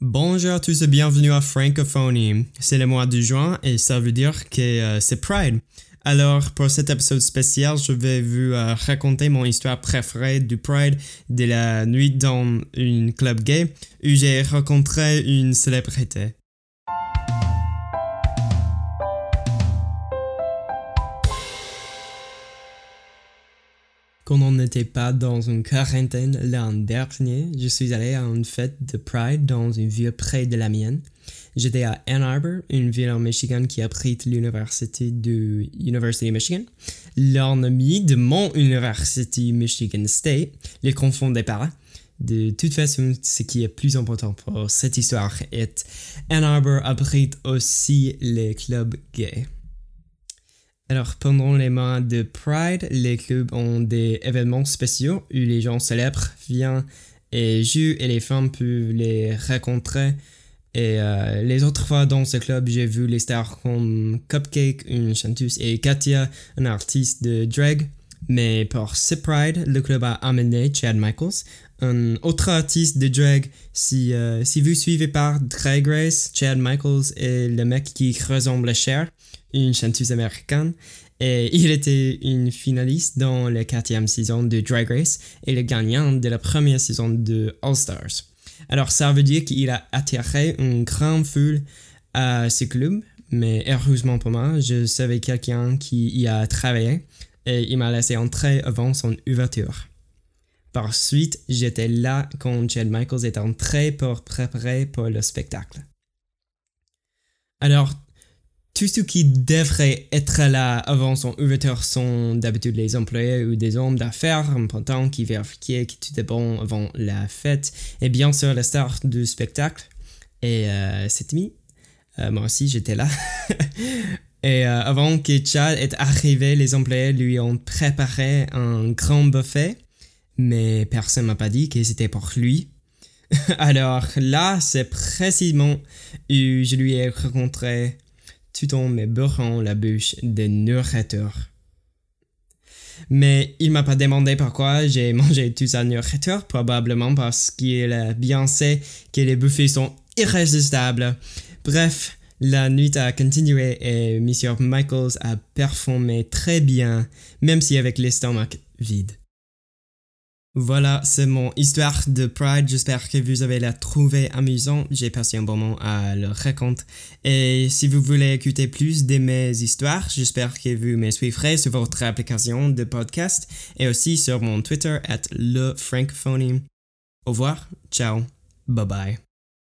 Bonjour à tous et bienvenue à Francophonie. C'est le mois de juin et ça veut dire que euh, c'est Pride. Alors, pour cet épisode spécial, je vais vous euh, raconter mon histoire préférée du Pride de la nuit dans une club gay où j'ai rencontré une célébrité. Quand on n'était pas dans une quarantaine l'an dernier, je suis allé à une fête de Pride dans une ville près de la mienne. J'étais à Ann Arbor, une ville en Michigan qui abrite l'université de University Michigan. L'ennemi de mon université Michigan State les confondait pas. De toute façon, ce qui est plus important pour cette histoire est Ann Arbor abrite aussi les clubs gays. Alors, pendant les mois de Pride, les clubs ont des événements spéciaux où les gens célèbres viennent et jouent et les femmes peuvent les rencontrer. Et euh, les autres fois dans ce club, j'ai vu les stars comme Cupcake, une chanteuse, et Katia, un artiste de drag. Mais pour Pride, le club a amené Chad Michaels, un autre artiste de drag. Si, euh, si vous suivez par Drag Race, Chad Michaels est le mec qui ressemble à Cher une chanteuse américaine. Et il était une finaliste dans la quatrième saison de Drag Race et le gagnant de la première saison de All Stars. Alors ça veut dire qu'il a attiré une grande foule à ce club, mais heureusement pour moi, je savais quelqu'un qui y a travaillé et il m'a laissé entrer avant son ouverture. Par suite, j'étais là quand Chad Michaels est entré pour préparer pour le spectacle. Alors, tout ce qui devrait être là avant son ouverture sont d'habitude les employés ou des hommes d'affaires importants qui vérifient que tout est bon avant la fête et bien sûr la star du spectacle. Et euh, cette nuit, euh, moi aussi j'étais là. et euh, avant que Chad est arrivé, les employés lui ont préparé un grand buffet, mais personne m'a pas dit que c'était pour lui. Alors là, c'est précisément où je lui ai rencontré tout en me beurrant la bouche de nourriture. Mais il m'a pas demandé pourquoi j'ai mangé tout sa nourriture, probablement parce qu'il a bien sait que les buffets sont irrésistables. Bref, la nuit a continué et Monsieur Michaels a performé très bien, même si avec l'estomac vide. Voilà, c'est mon histoire de Pride. J'espère que vous avez la trouvé amusant. J'ai passé un bon moment à le raconter. Et si vous voulez écouter plus de mes histoires, j'espère que vous me suivrez sur votre application de podcast et aussi sur mon Twitter at le Au revoir, ciao, bye bye.